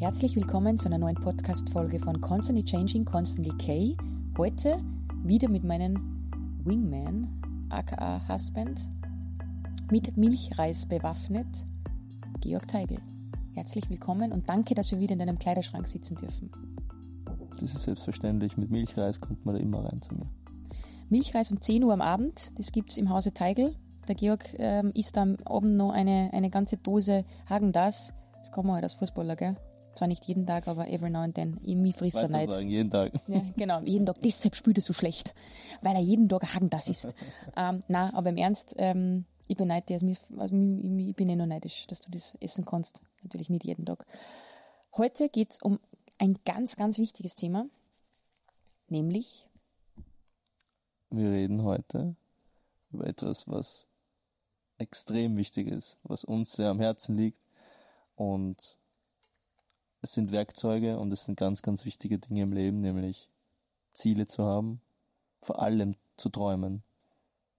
Herzlich willkommen zu einer neuen Podcast-Folge von Constantly Changing, Constantly K. Heute wieder mit meinem Wingman, aka Husband, mit Milchreis bewaffnet, Georg Teigl. Herzlich willkommen und danke, dass wir wieder in deinem Kleiderschrank sitzen dürfen. Das ist selbstverständlich. Mit Milchreis kommt man da immer rein zu mir. Milchreis um 10 Uhr am Abend, das gibt's im Hause Teigl. Der Georg ähm, isst am Abend noch eine, eine ganze Dose Hagen-Dazs. Das kann man halt als Fußballer, gell? Zwar nicht jeden Tag, aber every now and then. Mich frisst er nicht. sagen, jeden Tag. Ja, genau, jeden Tag. Deshalb spült er so schlecht, weil er jeden Tag Hagen das isst. ähm, na, aber im Ernst, ähm, ich beneide dich, also, also ich, ich bin eh nur neidisch, dass du das essen kannst. Natürlich nicht jeden Tag. Heute geht's um ein ganz, ganz wichtiges Thema, nämlich Wir reden heute über etwas, was extrem wichtig ist, was uns sehr am Herzen liegt und es sind Werkzeuge und es sind ganz, ganz wichtige Dinge im Leben, nämlich Ziele zu haben, vor allem zu träumen,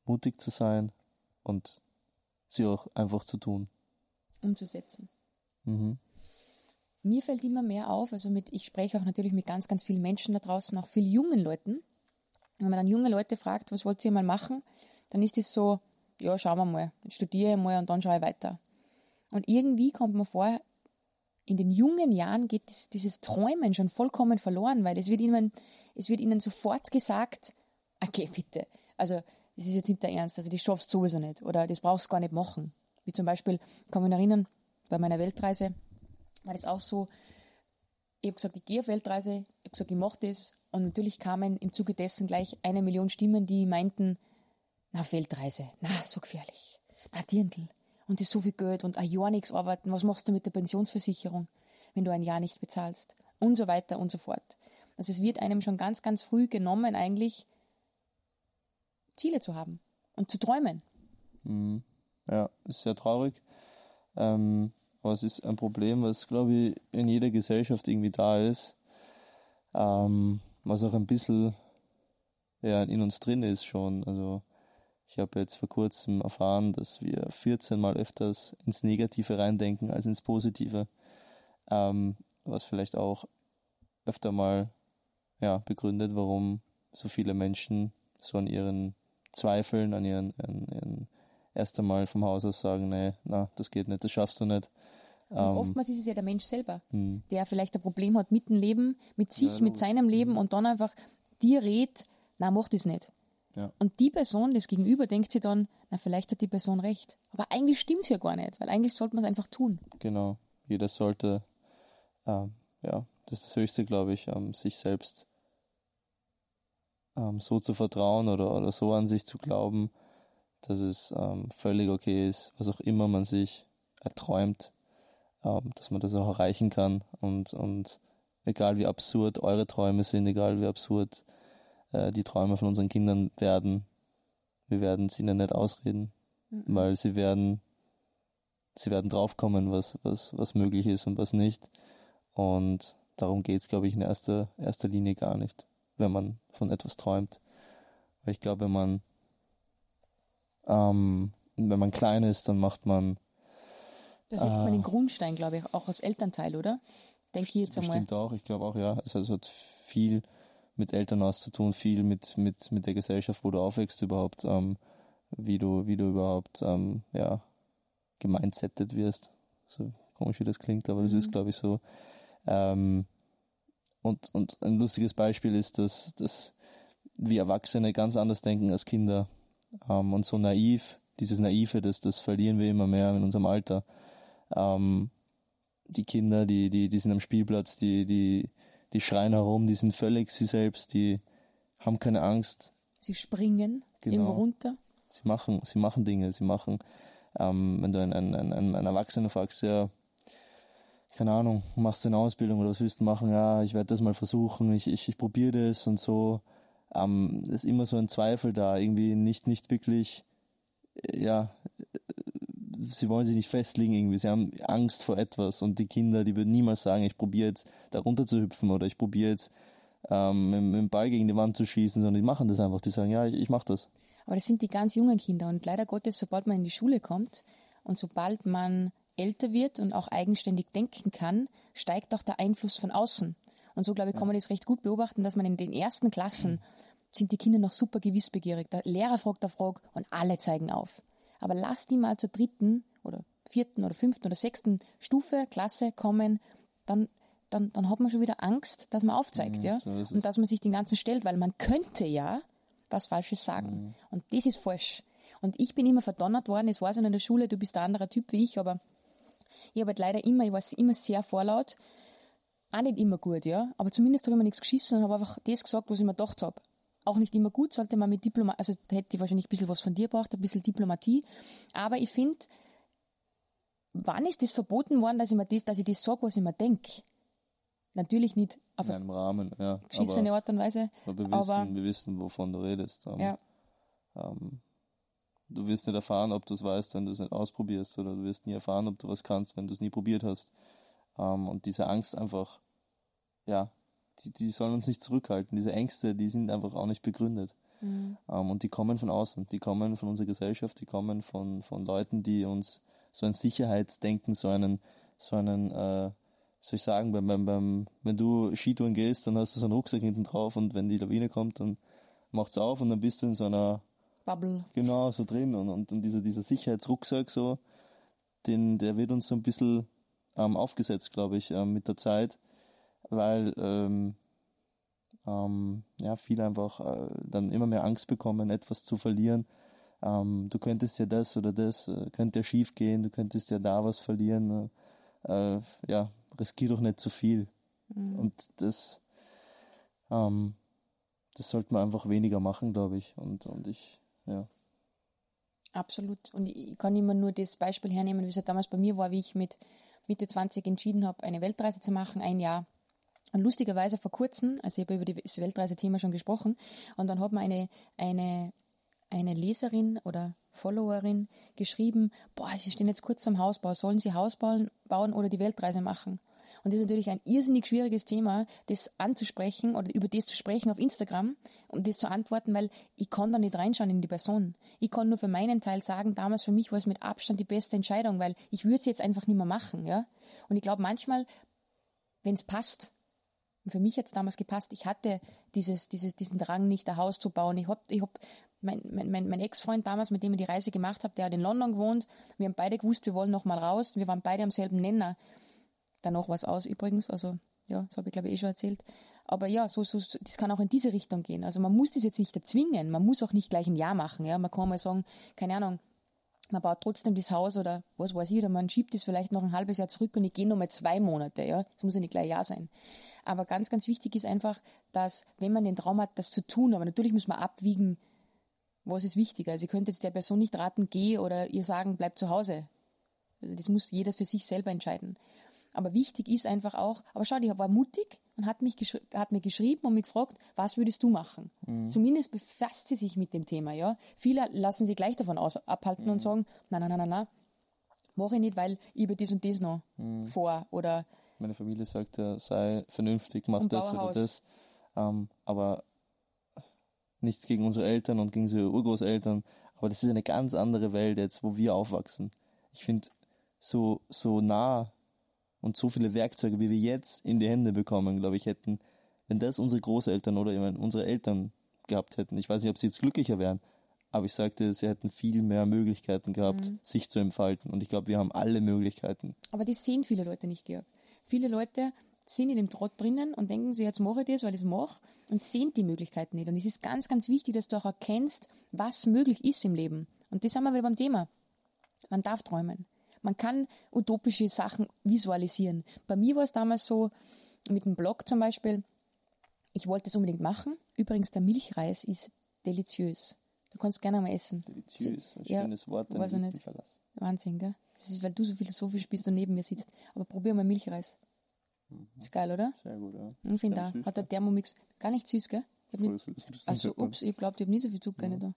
mutig zu sein und sie auch einfach zu tun. umzusetzen. Mhm. Mir fällt immer mehr auf, also mit, ich spreche auch natürlich mit ganz, ganz vielen Menschen da draußen, auch vielen jungen Leuten. Wenn man dann junge Leute fragt, was wollt ihr mal machen, dann ist es so, ja, schauen wir mal, studiere ich mal und dann schaue ich weiter. Und irgendwie kommt man vor, in den jungen Jahren geht das, dieses Träumen schon vollkommen verloren, weil es wird ihnen, es wird ihnen sofort gesagt, okay, bitte, also das ist jetzt nicht der Ernst, also das schaffst du sowieso nicht oder das brauchst du gar nicht machen. Wie zum Beispiel, kann noch erinnern, bei meiner Weltreise war das auch so, ich habe gesagt, ich gehe auf Weltreise, ich habe gesagt, ich mache das. Und natürlich kamen im Zuge dessen gleich eine Million Stimmen, die meinten, na, Weltreise, na, so gefährlich, na, Dirndl und ist so viel Geld und ein Jahr nichts arbeiten, was machst du mit der Pensionsversicherung, wenn du ein Jahr nicht bezahlst und so weiter und so fort. Also es wird einem schon ganz, ganz früh genommen, eigentlich Ziele zu haben und zu träumen. Ja, ist sehr traurig. Ähm, aber es ist ein Problem, was, glaube ich, in jeder Gesellschaft irgendwie da ist. Ähm, was auch ein bisschen ja, in uns drin ist schon. Also ich habe jetzt vor kurzem erfahren, dass wir 14 Mal öfters ins Negative reindenken als ins Positive. Ähm, was vielleicht auch öfter mal ja, begründet, warum so viele Menschen so an ihren Zweifeln, an ihren, an ihren erst einmal vom Haus aus sagen, nee, na, das geht nicht, das schaffst du nicht. Und Ähm, oftmals ist es ja der Mensch selber, hm. der vielleicht ein Problem hat mit dem Leben, mit sich, mit seinem Leben und dann einfach dir rät, na, mach das nicht. Ja. Und die Person, das Gegenüber, denkt sich dann, na, vielleicht hat die Person recht. Aber eigentlich stimmt's ja gar nicht, weil eigentlich sollte man es einfach tun. Genau. Jeder sollte, ähm, ja, das ist das Höchste, glaube ich, ähm, sich selbst ähm, so zu vertrauen oder, oder so an sich zu glauben, dass es ähm, völlig okay ist, was auch immer man sich erträumt, ähm, dass man das auch erreichen kann und, und egal wie absurd eure Träume sind, egal wie absurd äh, die Träume von unseren Kindern werden, wir werden es ihnen nicht ausreden, weil sie werden sie werden draufkommen, was, was, was möglich ist und was nicht. Und darum geht's, glaube ich, in erster, erster Linie gar nicht, wenn man von etwas träumt. Weil ich glaube, wenn man, ähm, wenn man klein ist, dann macht man Da setzt Ah. man den Grundstein, glaube ich, auch als Elternteil, oder? Denke ich jetzt einmal. bestimmt auch, ich glaube auch, ja. Es hat viel mit Elternhaus zu tun, viel mit, mit, mit der Gesellschaft, wo du aufwächst überhaupt, ähm, wie du, wie du überhaupt, ähm, ja, gemeinsettet wirst. So komisch wie das klingt, aber das ist, glaube ich, so. Ähm, und, und ein lustiges Beispiel ist, dass, dass wir Erwachsene ganz anders denken als Kinder. Ähm, und so naiv, dieses Naive, das, das verlieren wir immer mehr in unserem Alter. Ähm, die Kinder, die, die, die sind am Spielplatz, die, die, die schreien herum, die sind völlig sie selbst, die haben keine Angst, Sie springen Genau. irgendwo runter. sie machen, sie machen Dinge, sie machen, ähm, wenn du einen, einen, einen, einen Erwachsenen fragst, ja, keine Ahnung, machst du eine Ausbildung oder was willst du machen? Ja, ich werde das mal versuchen, ich, ich, ich probiere das und so. Ähm, ist immer so ein Zweifel da, irgendwie nicht, nicht wirklich, äh, ja, sie wollen sich nicht festlegen irgendwie, sie haben Angst vor etwas und die Kinder, die würden niemals sagen, ich probiere jetzt da runter zu hüpfen oder ich probiere jetzt ähm, mit, mit dem Ball gegen die Wand zu schießen, sondern die machen das einfach, die sagen, ja, ich, ich mach das. Aber das sind die ganz jungen Kinder und leider Gottes, sobald man in die Schule kommt und sobald man älter wird und auch eigenständig denken kann, steigt auch der Einfluss von außen. Und so, glaube ich, kann man das recht gut beobachten, dass man in den ersten Klassen sind die Kinder noch super gewissbegierig. Der Lehrer fragt der Frage und alle zeigen auf. Aber lass die mal zur dritten oder vierten oder fünften oder sechsten Stufe, Klasse kommen, dann, dann, dann hat man schon wieder Angst, dass man aufzeigt, Mhm, ja. so und dass man sich den ganzen stellt, weil man könnte ja was Falsches sagen. Mhm. Und das ist falsch. Und ich bin immer verdonnert worden, es war so in der Schule, du bist ein anderer Typ wie ich, aber ich habe halt leider immer, ich war immer sehr vorlaut. Auch nicht immer gut, ja. Aber zumindest habe ich mir nichts geschissen und habe einfach das gesagt, was ich mir gedacht habe. Auch nicht immer gut, sollte man mit Diplomatie, also hätte ich wahrscheinlich ein bisschen was von dir braucht, ein bisschen Diplomatie. Aber ich finde, wann ist das verboten worden, dass ich mir das, dass ich das sage, was ich mir denke? Natürlich nicht auf In eine einem Rahmen, ja. geschissene Art und Weise. aber wir, aber- wissen, wir wissen, wovon du redest. Ähm, Ja. ähm, du wirst nicht erfahren, ob du es weißt, wenn du es nicht ausprobierst, oder du wirst nie erfahren, ob du was kannst, wenn du es nie probiert hast. Ähm, und diese Angst einfach, ja, die, die sollen uns nicht zurückhalten. Diese Ängste, die sind einfach auch nicht begründet. Mhm. Ähm, und die kommen von außen, die kommen von unserer Gesellschaft, die kommen von, von Leuten, die uns so ein Sicherheitsdenken, so einen, so einen, äh, soll ich sagen, beim, beim, beim, wenn du Skitouren gehst, dann hast du so einen Rucksack hinten drauf und wenn die Lawine kommt, dann macht's auf und dann bist du in so einer, Bubble. genau, so drin und, und, und dieser, dieser Sicherheitsrucksack so, den, der wird uns so ein bisschen ähm, aufgesetzt, glaube ich, ähm, mit der Zeit, weil ähm, ähm, ja, viele einfach äh, dann immer mehr Angst bekommen, etwas zu verlieren. Ähm, du könntest ja das oder das, äh, könnte ja schief gehen, du könntest ja da was verlieren. Äh, äh, ja, riskier doch nicht zu viel. Und das, ähm, das sollte man einfach weniger machen, glaube ich. Und, und ich, ja. Absolut. Und ich kann immer nur das Beispiel hernehmen, wie es halt damals bei mir war, wie ich mit Mitte 20 entschieden habe, eine Weltreise zu machen, ein Jahr. Und lustigerweise vor kurzem, also ich habe über das Weltreisethema schon gesprochen, und dann hat mir eine, eine, eine Leserin oder Followerin geschrieben, boah, Sie stehen jetzt kurz zum Hausbau, sollen Sie Haus bauen, bauen oder die Weltreise machen? Und das ist natürlich ein irrsinnig schwieriges Thema, das anzusprechen oder über das zu sprechen auf Instagram, um das zu antworten, weil ich kann da nicht reinschauen in die Person. Ich kann nur für meinen Teil sagen, damals für mich war es mit Abstand die beste Entscheidung, weil ich würde es jetzt einfach nicht mehr machen, ja. Und ich glaube manchmal, wenn es passt, und für mich hat es damals gepasst, ich hatte dieses, dieses, diesen Drang nicht, ein Haus zu bauen. Ich hab, ich hab, mein, mein, mein, Ex-Freund damals, mit dem ich die Reise gemacht habe, der hat in London gewohnt. Wir haben beide gewusst, wir wollen noch mal raus. Wir waren beide am selben Nenner. Danach war es aus übrigens, also ja, das habe ich glaube ich eh schon erzählt. Aber ja, so, so, das kann auch in diese Richtung gehen. Also man muss das jetzt nicht erzwingen, man muss auch nicht gleich ein Jahr machen. Ja, man kann mal sagen, keine Ahnung, man baut trotzdem das Haus oder was weiß ich, oder man schiebt es vielleicht noch ein halbes Jahr zurück und ich gehe noch mal zwei Monate. Ja, das muss ja nicht gleich ein Jahr sein. Aber ganz, ganz wichtig ist einfach, dass wenn man den Traum hat, das zu tun, aber natürlich muss man abwiegen, was ist wichtiger. Also ihr könnt jetzt der Person nicht raten, geh oder ihr sagen, bleib zu Hause. Also das muss jeder für sich selber entscheiden. Aber wichtig ist einfach auch, aber schau, die war mutig und hat, mich hat mir geschrieben und mich gefragt, was würdest du machen? Zumindest befasst sie sich mit dem Thema, ja. Viele lassen sich gleich davon aus, abhalten und sagen, nein, nein, nein, nein, nein, mache ich nicht, weil ich über das und das noch vor oder Meine Familie sagt ja, sei vernünftig, mach das bau ein oder das. Ähm, aber nichts gegen unsere Eltern und gegen unsere Urgroßeltern. Aber das ist eine ganz andere Welt jetzt, wo wir aufwachsen. Ich finde, so, so nah und so viele Werkzeuge, wie wir jetzt in die Hände bekommen, glaube ich, hätten, wenn das unsere Großeltern oder eben unsere Eltern gehabt hätten. Ich weiß nicht, ob sie jetzt glücklicher wären, aber ich sagte, sie hätten viel mehr Möglichkeiten gehabt, Mhm. sich zu entfalten. Und ich glaube, wir haben alle Möglichkeiten. Aber das sehen viele Leute nicht, Georg. Viele Leute sind in dem Trott drinnen und denken sich, jetzt mache ich das, weil ich es mache und sehen die Möglichkeiten nicht. Und es ist ganz, ganz wichtig, dass du auch erkennst, was möglich ist im Leben. Und das haben wir wieder beim Thema. Man darf träumen. Man kann utopische Sachen visualisieren. Bei mir war es damals so, mit dem Blog zum Beispiel, ich wollte es unbedingt machen. Übrigens, der Milchreis ist deliziös. Du kannst gerne mal essen. Deliziös, ein Ja, schönes Wort, weiß ich nicht. Verlass. Wahnsinn, gell? Das ist, weil du so philosophisch bist und neben mir sitzt. Aber probier mal Milchreis. Ist geil, oder? Sehr gut, ja. Ich finde da. Hat der ja. Thermomix gar nicht süß, gell? Ich hab nicht, also, ups, ich glaube, ich habe nicht so viel Zucker nicht da.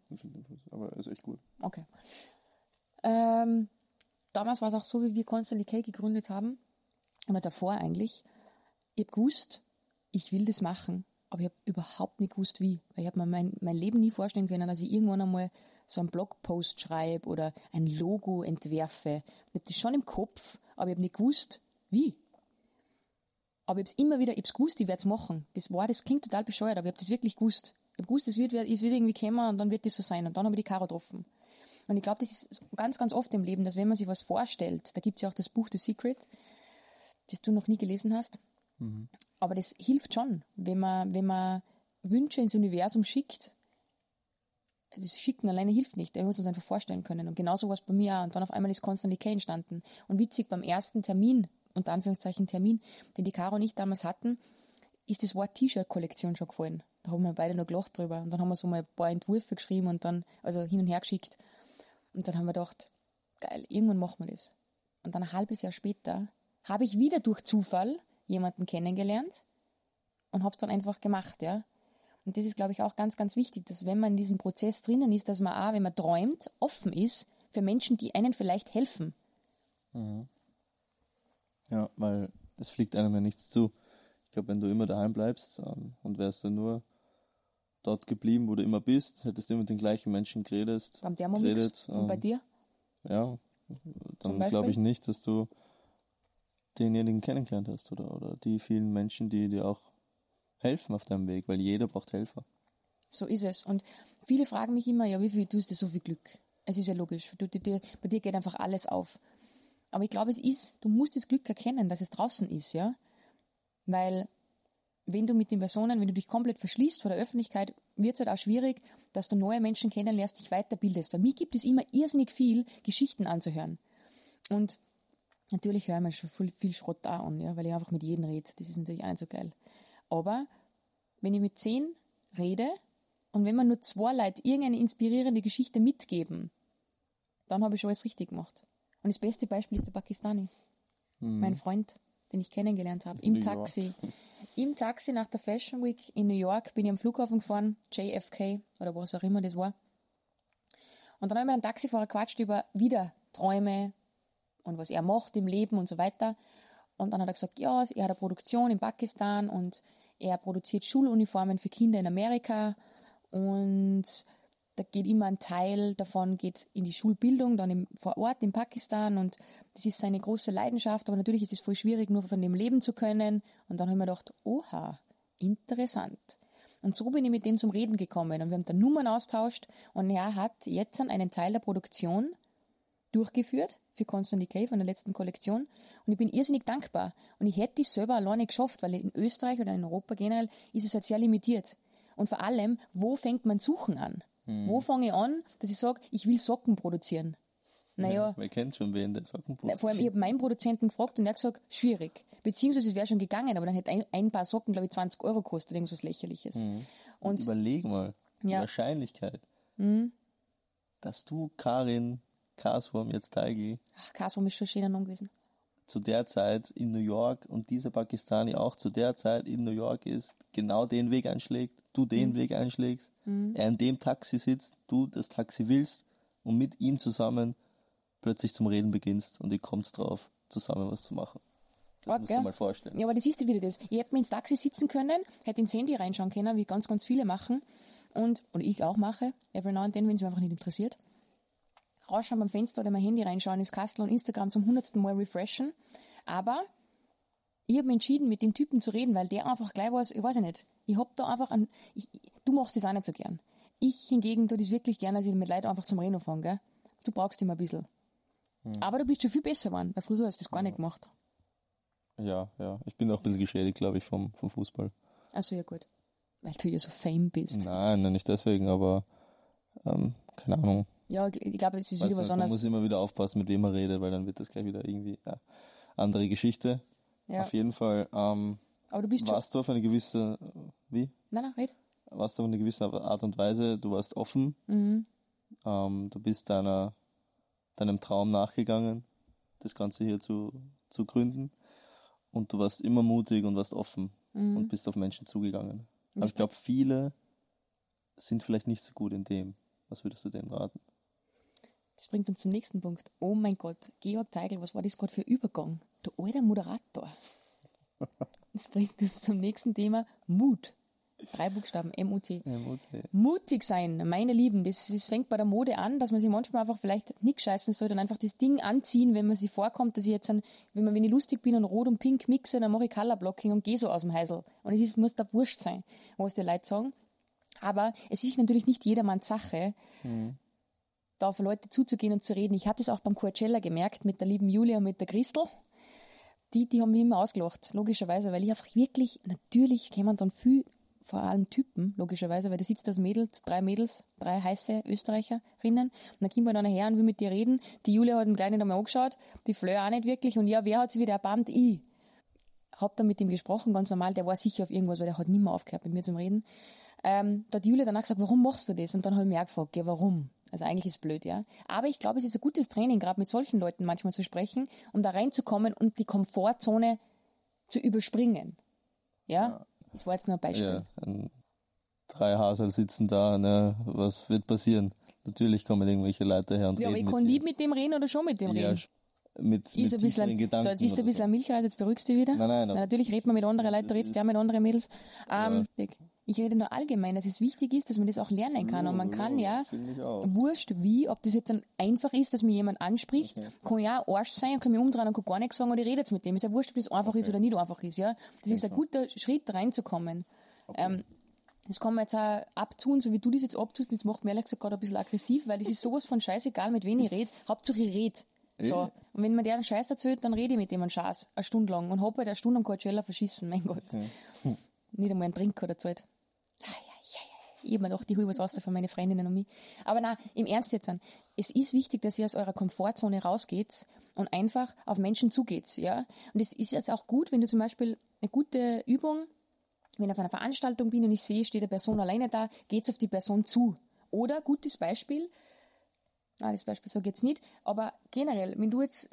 Aber ist echt gut. Okay. Ähm, damals war es auch so, wie wir Constantly K gegründet haben, oder davor eigentlich. Ich habe gewusst, ich will das machen. aber ich habe überhaupt nicht gewusst, wie. Weil ich habe mir mein, mein Leben nie vorstellen können, dass ich irgendwann einmal so einen Blogpost schreibe oder ein Logo entwerfe. Ich habe das schon im Kopf, aber ich habe nicht gewusst, wie. Aber ich habe es immer wieder, ich habe gewusst, ich werde es machen. Das war, das klingt total bescheuert, aber ich habe das wirklich gewusst. Ich habe gewusst, es wird, wird irgendwie kommen und dann wird das so sein. Und dann habe ich die Karo getroffen. Und ich glaube, das ist ganz, ganz oft im Leben, dass wenn man sich was vorstellt, da gibt es ja auch das Buch The Secret, das du noch nie gelesen hast, mhm. aber das hilft schon, wenn man, wenn man Wünsche ins Universum schickt. Das Schicken alleine hilft nicht, muss man es einfach vorstellen können. Und genauso war es bei mir auch. Und dann auf einmal ist Constantly K entstanden. Und witzig, beim ersten Termin, unter Anführungszeichen Termin, den die Caro und ich damals hatten, ist das Wort T-Shirt-Kollektion schon gefallen. Da haben wir beide noch gelacht drüber. Und dann haben wir so mal ein paar Entwürfe geschrieben und dann, also hin und her geschickt. Und dann haben wir gedacht, geil, irgendwann machen wir das. Und dann ein halbes Jahr später habe ich wieder durch Zufall jemanden kennengelernt und habe es dann einfach gemacht, ja. Und das ist, glaube ich, auch ganz, ganz wichtig, dass wenn man in diesem Prozess drinnen ist, dass man auch, wenn man träumt, offen ist für Menschen, die einen vielleicht helfen. Mhm. Ja, weil es fliegt einem ja nichts zu. Ich glaube, wenn du immer daheim bleibst ähm, und wärst du nur dort geblieben, wo du immer bist, hättest du immer mit den gleichen Menschen geredet. Beim Thermomix geredet, und bei ähm, dir? Ja, dann glaube ich nicht, dass du denjenigen kennengelernt hast oder, oder die vielen Menschen, die dir auch helfen auf deinem Weg, weil jeder braucht Helfer. So ist es. Und viele fragen mich immer, ja, wie viel tust du so viel Glück? Es ist ja logisch. Du, du, bei dir geht einfach alles auf. Aber ich glaube, es ist, du musst das Glück erkennen, dass es draußen ist, ja. Weil wenn du mit den Personen, wenn du dich komplett verschließt vor der Öffentlichkeit, wird es halt auch schwierig, dass du neue Menschen kennenlernst, dich weiterbildest. Bei mir gibt es immer irrsinnig viel, Geschichten anzuhören. Und natürlich höre ich mir schon viel, viel Schrott da an, ja, weil ich einfach mit jedem rede. Das ist natürlich auch nicht so geil. Aber wenn ich mit zehn rede und wenn man nur zwei Leute irgendeine inspirierende Geschichte mitgeben, dann habe ich schon alles richtig gemacht. Und das beste Beispiel ist der Pakistani. Mhm. Mein Freund, den ich kennengelernt habe, im Taxi. Im Taxi nach der Fashion Week in New York bin ich am Flughafen gefahren, JFK oder was auch immer das war. Und dann habe ich mit einem Taxifahrer quatscht über wieder Träume und was er macht im Leben und so weiter. Und dann hat er gesagt, ja, er hat eine Produktion in Pakistan und er produziert Schuluniformen für Kinder in Amerika und da geht immer ein Teil davon geht in die Schulbildung, dann im, vor Ort in Pakistan und das ist seine große Leidenschaft, aber natürlich ist es voll schwierig, nur von dem leben zu können. Und dann haben wir gedacht, oha, interessant. Und so bin ich mit dem zum Reden gekommen und wir haben dann Nummern austauscht und er hat jetzt dann einen Teil der Produktion durchgeführt für Constant Decay von der letzten Kollektion und ich bin irrsinnig dankbar. Und ich hätte es selber alleine geschafft, weil in Österreich oder in Europa generell ist es halt sehr limitiert. Und vor allem, wo fängt man Suchen an? Hm. Wo fange ich an, dass ich sage, ich will Socken produzieren? Naja. Ja, man kennt schon wen, der Socken produziert. Vor allem, ich habe meinen Produzenten gefragt und er hat gesagt, schwierig. Beziehungsweise es wäre schon gegangen, aber dann hätte ein, ein, paar Socken, glaube ich, 20 Euro gekostet, irgendwas lächerliches. Mhm. Und überleg mal, die ja. Wahrscheinlichkeit, mhm. dass du Karin Kaswurm jetzt Teigi. Ach, Kaswurm ist schon ein schöner Name gewesen. Zu der Zeit in New York und dieser Pakistani auch zu der Zeit in New York ist, genau den Weg einschlägt, du den mhm. Weg einschlägst, mhm. er in dem Taxi sitzt, du das Taxi willst und mit ihm zusammen plötzlich zum Reden beginnst und ihr kommt drauf, zusammen was zu machen. Das okay. musst du mal vorstellen. Ja, aber das ist wieder das. Ich hätte mir ins Taxi sitzen können, hätte ins Handy reinschauen können, wie ganz, ganz viele machen. Und, oder ich auch mache, every now and then, wenn es mich einfach nicht interessiert. Rausschauen beim Fenster oder mein Handy reinschauen, ins Kastel und Instagram zum hundertsten Mal refreshen. Aber ich habe mich entschieden, mit dem Typen zu reden, weil der einfach gleich war, ich weiß nicht, ich hab da einfach ein, ich, du machst das auch nicht so gern. Ich hingegen tue das wirklich gern, dass ich mit Leuten einfach zum Reden fange, gell? Du brauchst immer ein bisschen. Hm. Aber du bist schon viel besser geworden, weil früher hast du das gar nicht gemacht. Ja, ja. Ich bin auch ein bisschen geschädigt, glaube ich, vom, vom Fußball. Achso, ja gut. Weil du ja so fame bist. Nein, nein, nicht deswegen, aber ähm, keine Ahnung. Ja, ich glaube, es ist wieder was anderes. Man muss immer wieder aufpassen, mit wem man redet, weil dann wird das gleich wieder irgendwie ja, andere Geschichte. Ja. Auf jeden Fall. Ähm, Aber du bist warst du auf eine gewisse, wie? Nein, nein, red. Warst du auf eine gewisse Art und Weise, du warst offen, mhm. ähm, du bist deiner, deinem Traum nachgegangen, das Ganze hier zu, zu gründen und du warst immer mutig und warst offen mhm. und bist auf Menschen zugegangen. Aber ich glaube, viele sind vielleicht nicht so gut in dem. Was würdest du denen raten? Das bringt uns zum nächsten Punkt. Oh mein Gott, Georg Teigl, was war das gerade für Übergang? Du alter Moderator. Das bringt uns zum nächsten Thema, Mut. Drei Buchstaben, M-U-T. MUT. Mutig sein, meine Lieben, das, das fängt bei der Mode an, dass man sich manchmal einfach vielleicht nicht scheißen soll, dann einfach das Ding anziehen, wenn man sich vorkommt, dass ich jetzt, ein, wenn, man, wenn ich lustig bin und rot und pink mixe, dann mache ich Colorblocking und gehe so aus dem Heisel. Und es ist, muss da wurscht sein, was die Leute sagen. Aber es ist natürlich nicht jedermanns Sache, da auf Leute zuzugehen und zu reden. Ich hatte es auch beim Coachella gemerkt mit der lieben Julia und mit der Christel. Die, die haben mich immer ausgelacht, logischerweise, weil ich einfach wirklich, natürlich kämen dann viel, vor allem Typen, logischerweise, weil du sitzt als Mädels, drei Mädels, drei heiße Österreicherinnen, und dann kommt halt einer her und will mit dir reden. Die Julia hat den Kleinen nicht einmal angeschaut, die Fleur auch nicht wirklich, und ja, wer hat sie wieder erbarmt? Ich. Hab dann mit ihm gesprochen, ganz normal, der war sicher auf irgendwas, weil der hat nicht mehr aufgehört mit mir zum Reden. Ähm, da hat die Julia danach gesagt, warum machst du das? Und dann habe ich mich auch gefragt, ja, warum? Also eigentlich ist es blöd, ja. Aber ich glaube, es ist ein gutes Training, gerade mit solchen Leuten manchmal zu sprechen, um da reinzukommen und die Komfortzone zu überspringen. Ja? Das war jetzt nur ein Beispiel. Ja, drei Hasel sitzen da, ne, was wird passieren? Natürlich kommen irgendwelche Leute her und Ja, aber ich kann mit nicht mit dem reden oder schon mit dem. Ja, reden. mit, Ist mit ein bisschen, Gedanken. da, jetzt ist ein bisschen ein Milchreis, jetzt beruhigst du dich wieder. Nein, nein, Na, aber- natürlich redet man mit anderen Leuten, du redest ja mit anderen Mädels. Ähm, Ich rede nur allgemein, dass es wichtig ist, dass man das auch lernen kann. Und man kann ja, wurscht wie, ob das jetzt dann einfach ist, dass mir jemand anspricht, kann ja auch Arsch sein und kann mich umdrehen und kann gar nichts sagen und ich rede jetzt mit dem. Ist ja wurscht, ob das einfach ist oder nicht einfach ist, ja. Das ist ein guter Schritt, reinzukommen. Ähm, das kann man jetzt auch abtun, so wie du das jetzt abtust, das macht mir ehrlich gesagt gerade ein bisschen aggressiv, weil es ist sowas von scheißegal, mit wem ich rede. Hauptsache ich rede. So. Und wenn man der einen Scheiß erzählt, dann rede ich mit dem einen Scheiß, eine Stunde lang und hab halt eine Stunde am Coachella verschissen, mein Gott. Nicht einmal einen Trink oder erzählt. Ich hab mir gedacht, ich hol was raus von meinen Freundinnen und mich. Aber na, im Ernst jetzt an. Es ist wichtig, dass ihr aus eurer Komfortzone rausgeht und einfach auf Menschen zugeht, ja. Und es ist jetzt auch gut, wenn du zum Beispiel eine gute Übung, wenn ich auf einer Veranstaltung bin und ich sehe, steht eine Person alleine da, geht's auf die Person zu. Oder, gutes Beispiel, Nein, das Beispiel so geht's nicht. Aber generell, wenn du jetzt,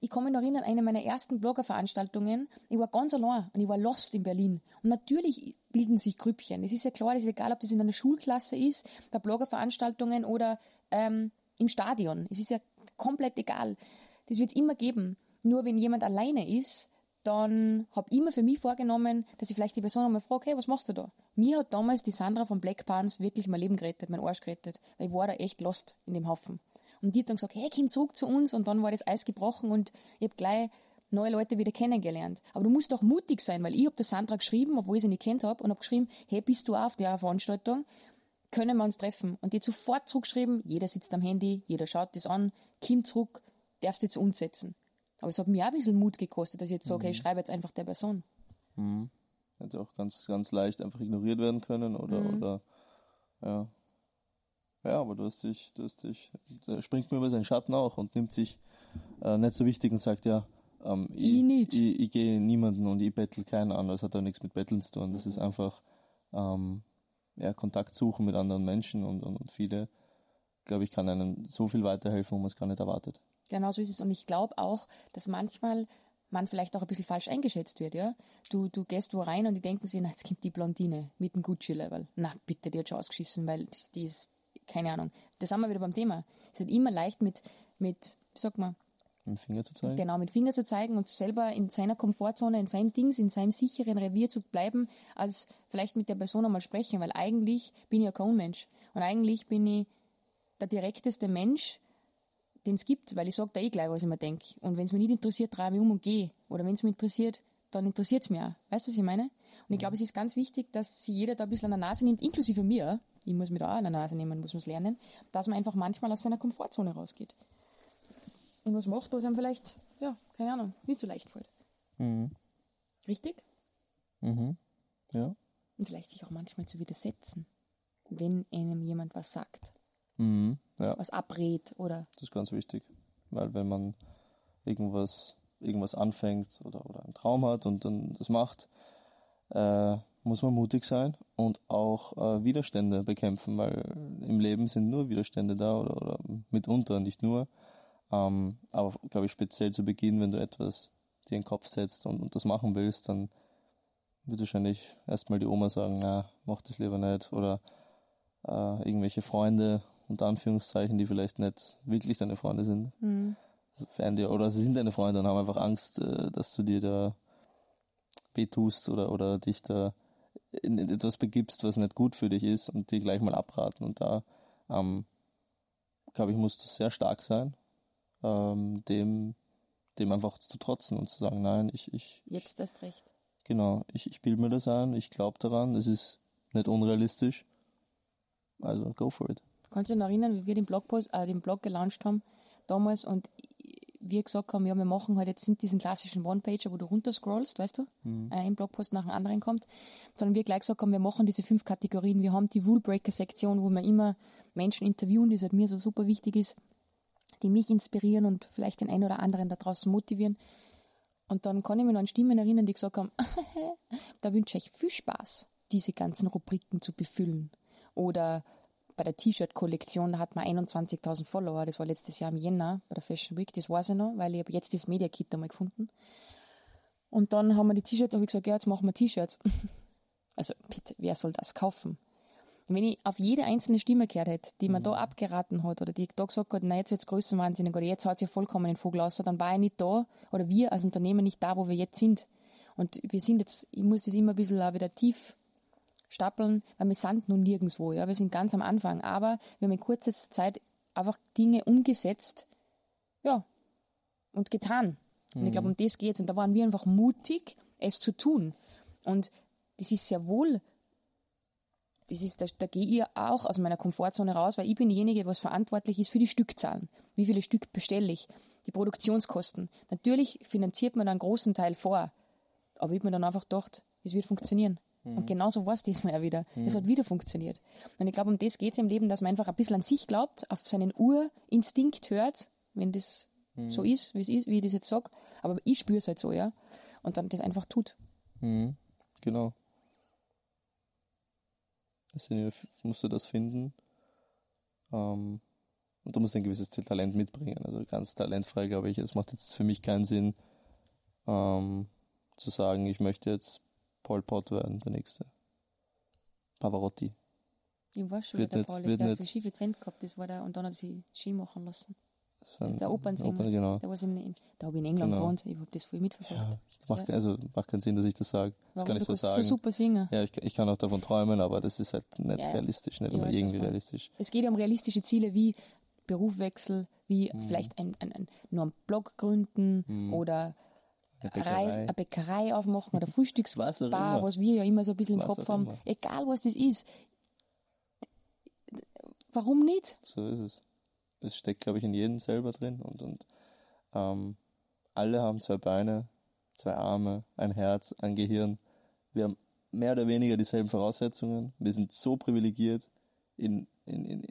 ich mich noch erinnern, eine meiner ersten Bloggerveranstaltungen, ich war ganz allein und ich war lost in Berlin. Und natürlich bilden sich Grüppchen. Es ist ja klar, das ist egal, ob das in einer Schulklasse ist, bei Bloggerveranstaltungen oder ähm, im Stadion. Es ist ja komplett egal. Das wird's immer geben. Nur wenn jemand alleine ist, dann habe ich mir für mich vorgenommen, dass ich vielleicht die Person einmal frage, hey, was machst du da? Mir hat damals die Sandra von Black Palms wirklich mein Leben gerettet, mein Arsch gerettet, weil ich war da echt lost in dem Haufen. Und die hat dann gesagt, hey, komm zurück zu uns und dann war das Eis gebrochen und ich habe gleich neue Leute wieder kennengelernt. Aber du musst doch mutig sein, weil ich habe der Sandra geschrieben, obwohl ich sie nicht kennt habe, und habe geschrieben, hey, bist du auch auf der Veranstaltung? Können wir uns treffen? Und die hat sofort zurückgeschrieben, jeder sitzt am Handy, jeder schaut das an, komm zurück, darfst du zu uns setzen. Aber es hat mir auch ein bisschen Mut gekostet, dass ich jetzt sage, okay, ich schreibe jetzt einfach der Person. Hätte auch ganz, ganz leicht einfach ignoriert werden können oder, Mhm. oder, ja. Ja, aber du hast dich, du hast dich, der springt mir über seinen Schatten auch und nimmt sich äh, nicht so wichtig und sagt, ja, ähm, Ich nicht. Ich, ich gehe niemanden und ich bettel keinen an, das hat auch nichts mit Betteln zu tun. Das ist einfach, ähm, ja, Kontakt suchen mit anderen Menschen und, und, und viele, glaube ich, kann einem so viel weiterhelfen, wo man es gar nicht erwartet. Genau so ist es. Und ich glaube auch, dass manchmal man vielleicht auch ein bisschen falsch eingeschätzt wird, ja. Du, du gehst wo rein und die denken sich, na, jetzt kommt die Blondine mit dem Gucci-Level. Na, bitte, die hat schon ausgeschissen, weil die, die ist, keine Ahnung. Das sind wir wieder beim Thema. Es ist immer leicht mit, mit, wie sagt man, Mit Finger zu zeigen. genau, mit Finger zu zeigen und selber in seiner Komfortzone, in seinem Dings, in seinem sicheren Revier zu bleiben, als vielleicht mit der Person einmal sprechen, weil eigentlich bin ich ja kein Unmensch. Und eigentlich bin ich der direkteste Mensch, den es gibt, weil ich sage da eh gleich, was ich mir denke. Und wenn es mich nicht interessiert, drehe ich mich um und gehe. Oder wenn es mich interessiert, dann interessiert es mich auch. Weißt du, was ich meine? Und ich glaube, es ist ganz wichtig, dass sich jeder da ein bisschen an der Nase nimmt, inklusive mir. Ich muss mich da auch an der Nase nehmen, muss man es lernen, dass man einfach manchmal aus seiner Komfortzone rausgeht. Und was macht, was einem vielleicht, ja, keine Ahnung, nicht so leicht fällt. Mhm. Richtig? Mhm. Ja. Und vielleicht sich auch manchmal zu widersetzen, wenn einem jemand was sagt, Mhm. Ja. was abrät oder Das ist ganz wichtig. Weil wenn man irgendwas, irgendwas anfängt oder, oder einen Traum hat und dann das macht, äh, muss man mutig sein und auch äh, Widerstände bekämpfen, weil im Leben sind nur Widerstände da oder, oder mitunter, nicht nur. Ähm, aber glaube ich speziell zu Beginn, wenn du etwas dir in den Kopf setzt und, und das machen willst, dann wird wahrscheinlich erstmal die Oma sagen, na, mach das lieber nicht. Oder äh, irgendwelche Freunde, unter Anführungszeichen, die vielleicht nicht wirklich deine Freunde sind, werden dir, oder sie sind deine Freunde und haben einfach Angst, äh, dass du dir da wehtust oder, oder dich da in etwas begibst, was nicht gut für dich ist und dir gleich mal abraten. Und da, ähm, glaube ich, musst du sehr stark sein, ähm, dem, dem einfach zu trotzen und zu sagen, nein, ich, ich. Jetzt erst recht. Genau, ich, ich bilde mir das ein, ich glaube daran, es ist nicht unrealistisch. Also go for it. Kannst du dich noch erinnern, wie wir den Blogpost, äh, den Blog gelauncht haben damals und wir gesagt haben, ja, wir machen halt jetzt nicht diesen klassischen One-Pager, wo du runterscrollst, weißt du, mhm. ein Blogpost nach dem anderen kommt, sondern wir gleich gesagt haben, wir machen diese fünf Kategorien. Wir haben die Rule-Breaker-Sektion, wo wir immer Menschen interviewen, die halt mir so super wichtig ist, die mich inspirieren und vielleicht den einen oder anderen da draußen motivieren. Und dann kann ich mich noch an Stimmen erinnern, die gesagt haben, da wünsche ich viel Spaß, diese ganzen Rubriken zu befüllen. Oder bei der T-Shirt-Kollektion, da hat man 21.000 Follower, das war letztes Jahr im Jänner bei der Fashion Week, das weiß ich noch, weil ich habe jetzt das Media Kit einmal gefunden. Und dann haben wir die T-Shirts, habe ich gesagt, ja, jetzt machen wir T-Shirts. Also bitte, wer soll das kaufen? Wenn ich auf jede einzelne Stimme gehört hätte, die mir mhm. da abgeraten hat oder die da gesagt hat, na jetzt wird's größenwahnsinnig oder jetzt hat sie vollkommen den Vogel aus, dann war ich nicht da oder wir als Unternehmen nicht da, wo wir jetzt sind. Und wir sind jetzt, ich muss das immer ein bisschen auch wieder tief stapeln, weil wir sind nun nirgendwo, ja, wir sind ganz am Anfang, aber wir haben in kurzer Zeit einfach Dinge umgesetzt, ja, und getan. Und ich glaube, um das geht's. Und da waren wir einfach mutig, es zu tun. Und das ist sehr wohl, das ist, da, da gehe ich auch aus meiner Komfortzone raus, weil ich bin diejenige, was verantwortlich ist für die Stückzahlen. Wie viele Stück bestelle ich? Die Produktionskosten. Natürlich finanziert man einen großen Teil vor. Aber ich habe mir dann einfach gedacht, es wird funktionieren. Mhm. Und genauso war es diesmal ja wieder. Es hat wieder funktioniert. Und ich glaube, um das geht es im Leben, dass man einfach ein bisschen an sich glaubt, auf seinen Urinstinkt hört, wenn das mhm. so ist, wie es ist, wie ich das jetzt sage. Aber ich spüre es halt so, ja. Und dann das einfach tut. Mhm. Genau. Deswegen musst du das finden. Ähm, und du musst ein gewisses Talent mitbringen. Also ganz talentfrei, glaube ich. Es macht jetzt für mich keinen Sinn, ähm, zu sagen, ich möchte jetzt Paul Pot werden, der nächste. Pavarotti. Ich weiß schon, wird der nicht, Paul ist. Der hat so schiefe Zent gehabt, das war der, und dann hat er sich Ski machen lassen. Ein, der Opernsänger. Oper, genau. Der was in, in, da habe ich in England genau. gewohnt, ich habe das voll mitverfolgt. Ja, macht, ja. Also macht keinen Sinn, dass ich das sage. Das kann ich so sagen. so super singen. Ja, ich, ich, kann auch davon träumen, aber das ist halt nicht ja, realistisch, nicht immer irgendwie realistisch. Es geht um realistische Ziele wie Berufwechsel, wie hm. vielleicht ein, ein, ein, nur einen Blog gründen hm. oder eine Bäckerei. Reis, eine Bäckerei aufmachen oder Frühstücksbar, was, was wir ja immer so ein bisschen im was Kopf haben. Immer. Egal was das ist. Warum nicht? So ist es. Es steckt, glaube ich, in jedem selber drin und, und ähm, alle haben zwei Beine, zwei Arme, ein Herz, ein Gehirn. Wir haben mehr oder weniger dieselben Voraussetzungen. Wir sind so privilegiert, in, in, in,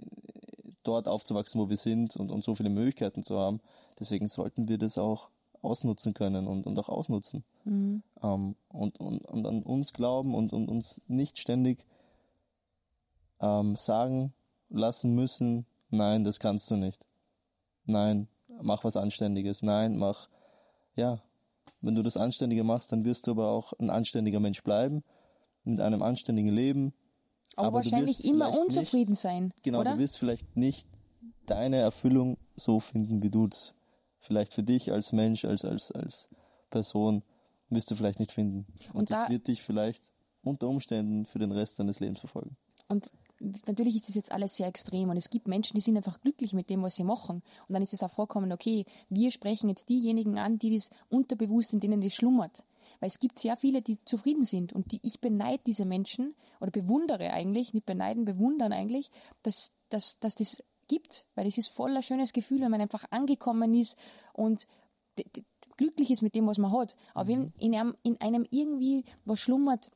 dort aufzuwachsen, wo wir sind und, und so viele Möglichkeiten zu haben. Deswegen sollten wir das auch ausnutzen können und, und auch ausnutzen. Mhm. Ähm, und, und, und an uns glauben und, und uns nicht ständig ähm, sagen lassen müssen, nein, das kannst du nicht. Nein, mach was Anständiges. Nein, mach, ja, wenn du das Anständige machst, dann wirst du aber auch ein anständiger Mensch bleiben, mit einem anständigen Leben. Aber, aber wahrscheinlich immer unzufrieden nicht, sein. Genau, oder? du wirst vielleicht nicht deine Erfüllung so finden, wie du es vielleicht für dich als Mensch, als, als, als Person, wirst du vielleicht nicht finden. Und, und das da, wird dich vielleicht unter Umständen für den Rest deines Lebens verfolgen. Und natürlich ist das jetzt alles sehr extrem und es gibt Menschen, die sind einfach glücklich mit dem, was sie machen. Und dann ist es auch vorkommen, okay, wir sprechen jetzt diejenigen an, die das unterbewusst in denen das schlummert. Weil es gibt sehr viele, die zufrieden sind und die ich beneide diese Menschen oder bewundere eigentlich, nicht beneiden, bewundern eigentlich, dass, dass, dass das gibt, weil es ist voller schönes Gefühl, wenn man einfach angekommen ist und glücklich ist mit dem, was man hat. Aber mhm. wenn in einem, in einem irgendwie was schlummert,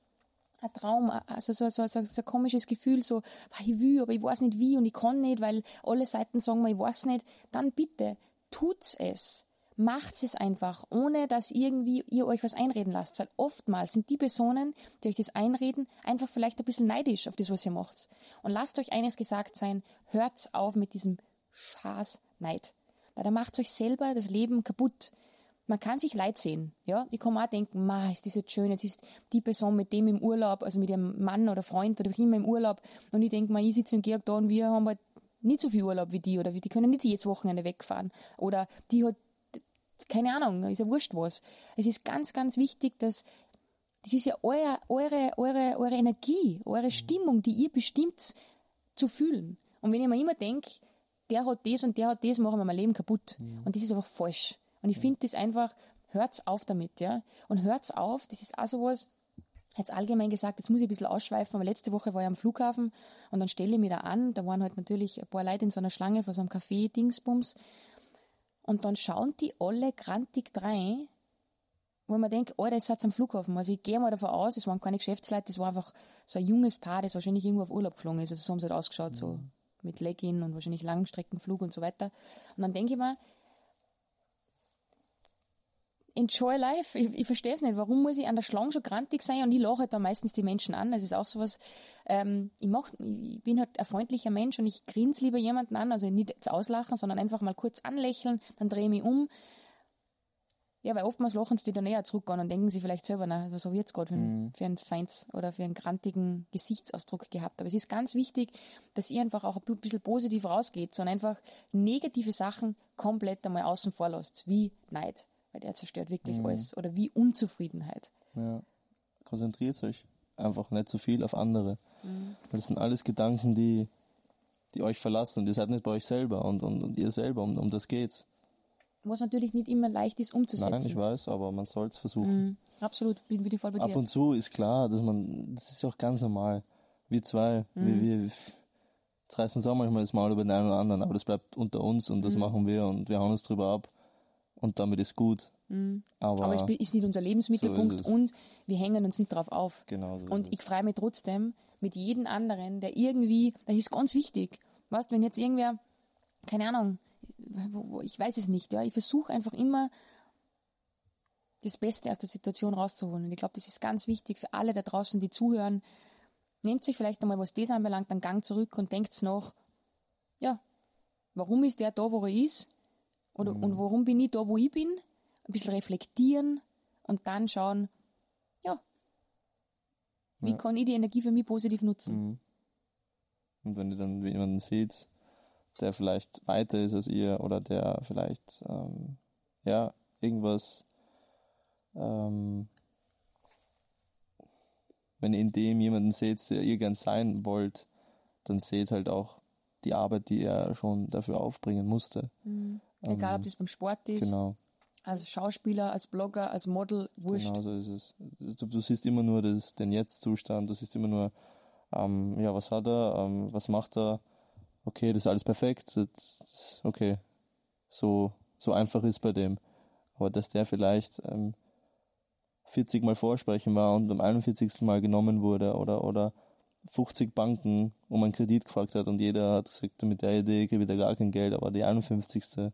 ein Traum, also so, so, so, so ein komisches Gefühl, so, ich will, aber ich weiß nicht wie und ich kann nicht, weil alle Seiten sagen mir, ich weiß nicht, dann bitte, tut's es macht es einfach, ohne dass irgendwie ihr euch was einreden lasst. Weil oftmals sind die Personen, die euch das einreden, einfach vielleicht ein bisschen neidisch auf das, was ihr macht. Und lasst euch eines gesagt sein, hört's auf mit diesem Schaß Neid. Weil da macht euch selber das Leben kaputt. Man kann sich leid sehen, ja. Ich kann auch denken, ma, ist das jetzt schön, jetzt ist die Person mit dem im Urlaub, also mit ihrem Mann oder Freund oder immer im Urlaub. Und ich denke mal, ich sitze mit Georg da und wir haben halt nicht so viel Urlaub wie die oder die können nicht jedes Wochenende wegfahren. Oder die hat keine Ahnung, ist ja wurscht was. Es ist ganz, ganz wichtig, dass das ist ja euer, eure, eure, eure Energie, eure Stimmung, die ihr bestimmt zu fühlen. Und wenn ich mir immer denke, der hat das und der hat das, machen wir mein Leben kaputt. Und das ist einfach falsch. Und ich finde das einfach, hört's auf damit, ja. Und hört's auf, das ist auch sowas, jetzt allgemein gesagt, jetzt muss ich ein bisschen ausschweifen, aber letzte Woche war ich am Flughafen und dann stelle ich mich da an, da waren halt natürlich ein paar Leute in so einer Schlange vor so einem Café-Dingsbums und dann schauen die alle grantig rein, wo man denkt, Alter, jetzt seid am Flughafen. Also ich gehe mal davon aus, es waren keine Geschäftsleute, das war einfach so ein junges Paar, das wahrscheinlich irgendwo auf Urlaub geflogen ist. Also so haben sie halt ausgeschaut, so mit Leggin und wahrscheinlich Langstreckenflug und so weiter. Und dann denke ich mir, enjoy life. Ich, ich verstehe es nicht. Warum muss ich an der Schlange schon grantig sein und ich lache halt dann meistens die Menschen an. Das ist auch sowas, ähm, ich, mach, ich bin halt ein freundlicher Mensch und ich grins lieber jemanden an, also nicht jetzt auslachen, sondern einfach mal kurz anlächeln, dann drehe ich mich um. Ja, weil oftmals lachen sie dann eher zurück an und denken sie vielleicht selber, na, was habe ich jetzt gerade für, einen- für einen Feinds oder für einen grantigen Gesichtsausdruck gehabt. Aber es ist ganz wichtig, dass ihr einfach auch ein bisschen positiv rausgeht, sondern einfach negative Sachen komplett einmal außen vor lasst, wie Neid, weil der zerstört wirklich alles, oder wie Unzufriedenheit. Ja. Konzentriert euch einfach nicht so viel auf andere. Weil das sind alles Gedanken, die, die euch verlassen und ihr seid nicht bei euch selber und, und, und ihr selber, um, um das geht's. Was natürlich nicht immer leicht ist umzusetzen. Nein, ich weiß, aber man soll es versuchen. Mhm, absolut, bin, bin ich voll bei Ab dir. und zu ist klar, dass man, das ist ja auch ganz normal. Wir zwei, Mhm. wir, wir jetzt reißen uns auch manchmal das Maul über den einen oder anderen, aber das bleibt unter uns und Mhm. das machen wir und wir hauen uns drüber ab und damit ist gut. Aber, Mhm. Aber es ist nicht unser Lebensmittelpunkt es. und wir hängen uns nicht drauf auf. genau so Und ich freue mich trotzdem mit jedem anderen, der irgendwie, das ist ganz wichtig. Weißt, wenn jetzt irgendwer, keine Ahnung, ich weiß es nicht, ja, ich versuche einfach immer das Beste aus der Situation rauszuholen. Und ich glaube, das ist ganz wichtig für alle da draußen, die zuhören. Nehmt sich vielleicht einmal, was das anbelangt, einen Gang zurück und denkt nach, ja, warum ist der da, wo er ist? Oder, Und warum bin ich da, wo ich bin? Ein bisschen reflektieren und dann schauen, ja, wie Ja. kann ich die Energie für mich positiv nutzen? Mhm. Und wenn ihr dann jemanden seht, der vielleicht weiter ist als ihr oder der vielleicht ähm, ja irgendwas, ähm, wenn ihr in dem jemanden seht, der ihr gern sein wollt, dann seht halt auch die Arbeit, die er schon dafür aufbringen musste. Egal, ob das beim Sport ist, Ähm, Genau, als Schauspieler, als Blogger, als Model, wurscht. genau so ist es. Du, du siehst immer nur das, den Jetzt-Zustand, du siehst immer nur, ähm, ja, was hat er, ähm, was macht er, okay, das ist alles perfekt, das, das, okay, so, so einfach ist bei dem. Aber dass der vielleicht ähm, 40 Mal vorsprechen war und beim 41. Mal genommen wurde oder, oder 50 Banken um einen Kredit gefragt hat und jeder hat gesagt, mit der Idee gibt er gar kein Geld, aber die 51.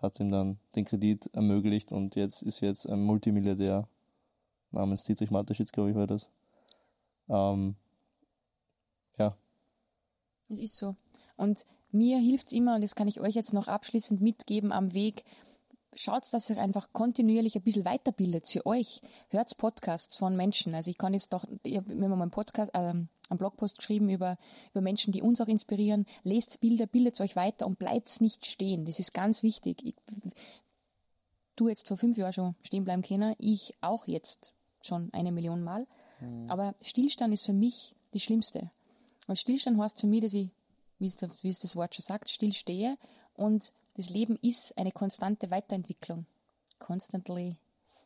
hat ihm dann den Kredit ermöglicht und jetzt ist jetzt ein Multimilliardär namens Dietrich Mateschitz, glaube ich, war das. Ähm, ja, Es ist so. Und mir hilft es immer, und das kann ich euch jetzt noch abschließend mitgeben am Weg, schaut, dass ihr einfach kontinuierlich ein bisschen weiterbildet für euch. Hört Podcasts von Menschen. Also ich kann jetzt doch, ich habe mir mal einen Podcast, ähm, einen Blogpost geschrieben über, über Menschen, die uns auch inspirieren. Lest Bilder, bildet euch weiter und bleibt nicht stehen. Das ist ganz wichtig. Ich, du jetzt vor fünf Jahren schon stehen bleiben können, ich auch jetzt schon eine Million Mal. Aber Stillstand ist für mich die schlimmste. Weil Stillstand heißt für mich, dass ich, wie es, der, wie es das Wort schon sagt, stillstehe und das Leben ist eine konstante Weiterentwicklung. Constantly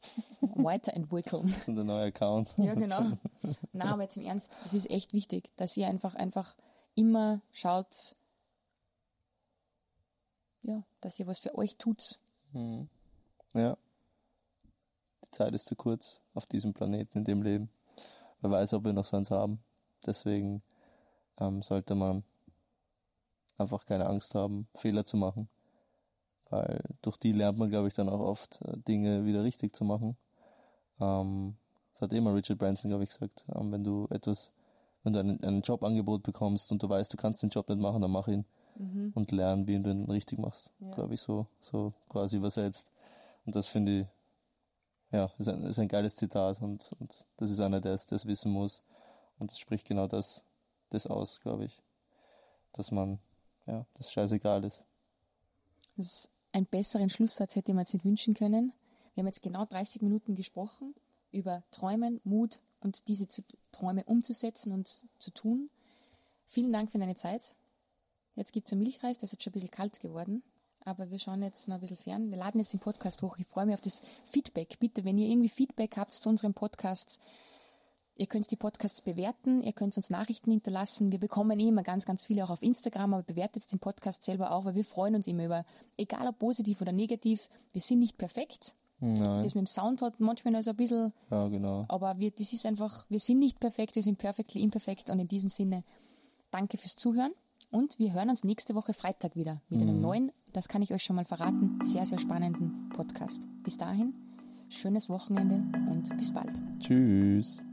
weiterentwickeln. das ist der neue Account. Ja, genau. Na, aber jetzt im Ernst, es ist echt wichtig, dass ihr einfach, einfach immer schaut, ja, dass ihr was für euch tut. Mhm. Ja. Die Zeit ist zu kurz auf diesem Planeten, in dem Leben. Wer weiß, ob wir noch sonst haben. Deswegen ähm, sollte man einfach keine Angst haben, Fehler zu machen. Weil durch die lernt man, glaube ich, dann auch oft äh, Dinge wieder richtig zu machen. Ähm, das hat immer Richard Branson, glaube ich, gesagt. Ähm, wenn du etwas, wenn du einen, ein Jobangebot bekommst und du weißt, du kannst den Job nicht machen, dann mach ihn und lern, wie du ihn richtig machst. Ja. Glaube ich, so, so quasi übersetzt. Und das finde ich, ja, ist ein, ist ein geiles Zitat und, und das ist einer, der es der es wissen muss. Und das spricht genau das, das aus, glaube ich. Dass man, ja, das scheißegal ist. Das ist einen besseren Schlusssatz hätte man jetzt nicht wünschen können. Wir haben jetzt genau 30 Minuten gesprochen über Träumen, Mut und diese zu, Träume umzusetzen und zu tun. Vielen Dank für deine Zeit. Jetzt gibt es einen Milchreis, der ist jetzt schon ein bisschen kalt geworden. Aber wir schauen jetzt noch ein bisschen fern. Wir laden jetzt den Podcast hoch. Ich freue mich auf das Feedback. Bitte, wenn ihr irgendwie Feedback habt zu unseren Podcasts, ihr könnt die Podcasts bewerten, ihr könnt uns Nachrichten hinterlassen. Wir bekommen eh immer ganz, ganz viele auch auf Instagram, aber bewertet den Podcast selber auch, weil wir freuen uns immer über, egal ob positiv oder negativ, wir sind nicht perfekt. Nein. Das mit dem Sound hat manchmal noch so ein bisschen, Ja, genau. aber wir, das ist einfach, wir sind nicht perfekt, wir sind perfectly imperfect und in diesem Sinne danke fürs Zuhören und wir hören uns nächste Woche Freitag wieder mit einem neuen, das kann ich euch schon mal verraten, sehr, sehr spannenden Podcast. Bis dahin, schönes Wochenende und bis bald. Tschüss.